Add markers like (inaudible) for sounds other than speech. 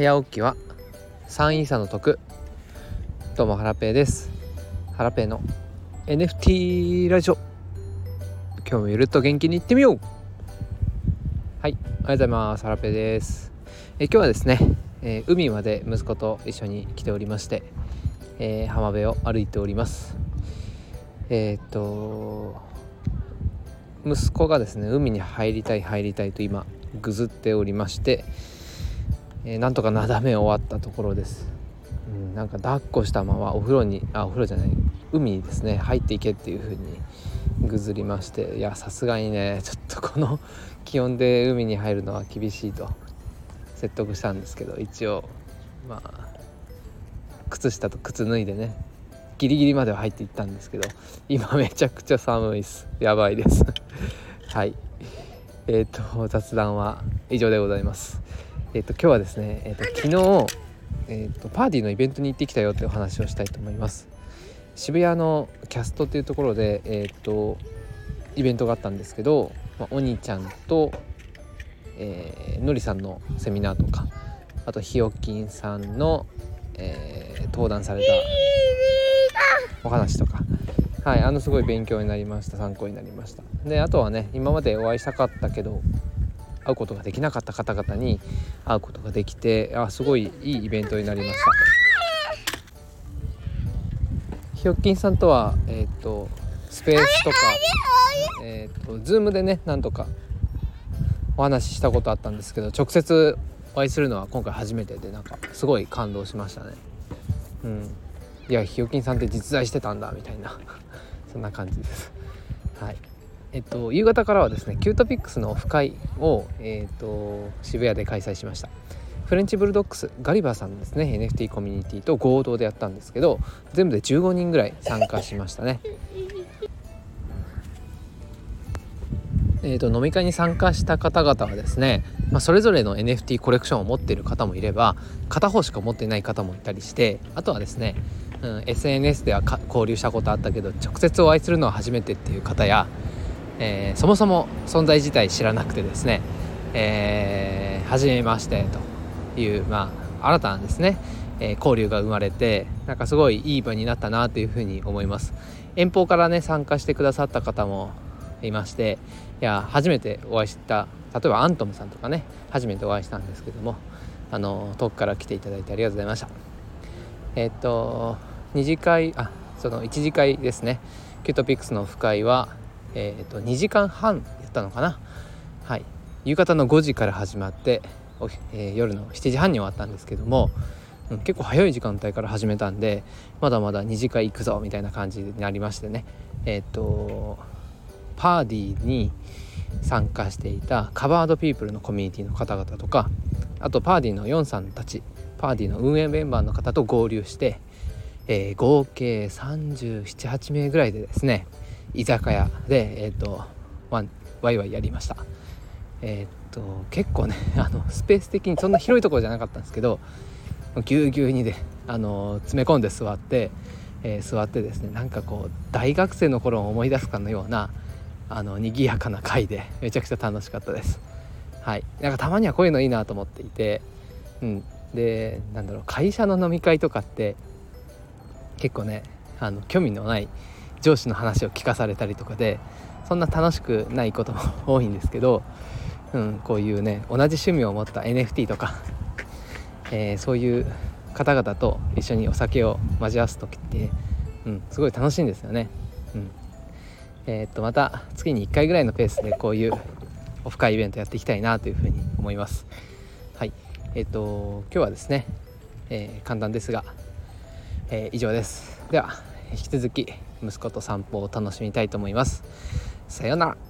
早起きは3位差の得。どうもハラペーです。ハラペーの NFT ラジオ。今日もゆるっと元気にいってみよう。はいおはようございます。ハラペーです。え今日はですね、えー、海まで息子と一緒に来ておりまして、えー、浜辺を歩いております。えー、っと息子がですね海に入りたい入りたいと今ぐずっておりまして、えー、なんとかなだめ終わったところです、うん、なんか抱っこしたままお風呂にあお風呂じゃない海にですね入っていけっていう風にぐずりましていやさすがにねちょっとこの気温で海に入るのは厳しいと説得したんですけど一応まあ靴下と靴脱いでねギリギリまでは入っていったんですけど今めちゃくちゃ寒いです。やばいです。(laughs) はい。えっ、ー、と雑談は以上でございます。えっ、ー、と今日はですねえっ、と昨日えっ、とパーティーのイベントに行ってきたよっていうお話をしたいと思います。渋谷のキャストっていうところでえっ、とイベントがあったんですけど、まあ、お兄ちゃんと、えー、のりさんのセミナーとかあとひよきんさんの、えー、登壇されたお話とか。はいあのすごい勉強になりました参考になりました。であとはね今までお会いしたかったけど会うことができなかった方々に会うことができてあすごいいいイベントになりました。ひよっきんさんとはえっ、ー、とスペースとかえっ、ー、とズームでねなんとかお話ししたことあったんですけど直接お会いするのは今回初めてでなんかすごい感動しましたね。うん。いやひよきんさんって実在してたんだみたいな。(laughs) そんな感じです。はい。えっと夕方からはですねキュートピッグスのオフ会を、えっと渋谷で開催しました。フレンチブルドッグスガリバーさんですね NFT コミュニティと合同でやったんですけど全部で15人ぐらい参加しましたね。(laughs) えーと、飲み会に参加した方々はですね、まあ、それぞれの NFT コレクションを持っている方もいれば片方しか持っていない方もいたりしてあとはですねうん、SNS では交流したことあったけど直接お会いするのは初めてっていう方や、えー、そもそも存在自体知らなくてですね、えー、初めましてという、まあ、新たなですね、えー、交流が生まれてなんかすごいいい場になったなというふうに思います。遠方からね参加してくださった方もいましていや初めてお会いした例えばアントムさんとかね初めてお会いしたんですけどもあの遠くから来ていただいてありがとうございました。えっと2次会あその1次会ですね。キュートピッグスのオフ会は、えーと、2時間半やったのかな？はい。夕方の5時から始まって、えー、夜の7時半に終わったんですけども、うん、結構早い時間帯から始めたんでまだまだ2次会行くぞみたいな感じになりましてね。えっ、ー、とパーディーに参加していたカバードピープルのコミュニティの方々とかあとパーディーのヨンさんたちパーディーの運営メンバーの方と合流してえー、合計378名ぐらいでですね居酒屋で、えーとワワイワイやりました。えっ、ー、と結構ね (laughs) あのスペース的にそんな広いところじゃなかったんですけどぎゅうぎゅうにで、あの詰め込んで座って、えー、座ってですねなんかこう大学生の頃を思い出すかのようなあの賑やかな会でめちゃくちゃ楽しかったです。はい。なんかたまにはこういうのいいなと思っていてうん。でなんだろう会社の飲み会とかって結構ねあの興味のない上司の話を聞かされたりとかでそんな楽しくないことも多いんですけど、うん、こういうね同じ趣味を持った NFT とか、えー、そういう方々と一緒にお酒を交わす時って、うん、すごい楽しいんですよね。うんえー、っとまた月に1回ぐらいのペースでこういうオフ会イベントやっていきたいなというふうに思います。はいえー、っと今日はですね、えー、簡単ですがえ、以上ですでは引き続き息子と散歩を楽しみたいと思います。さようなら。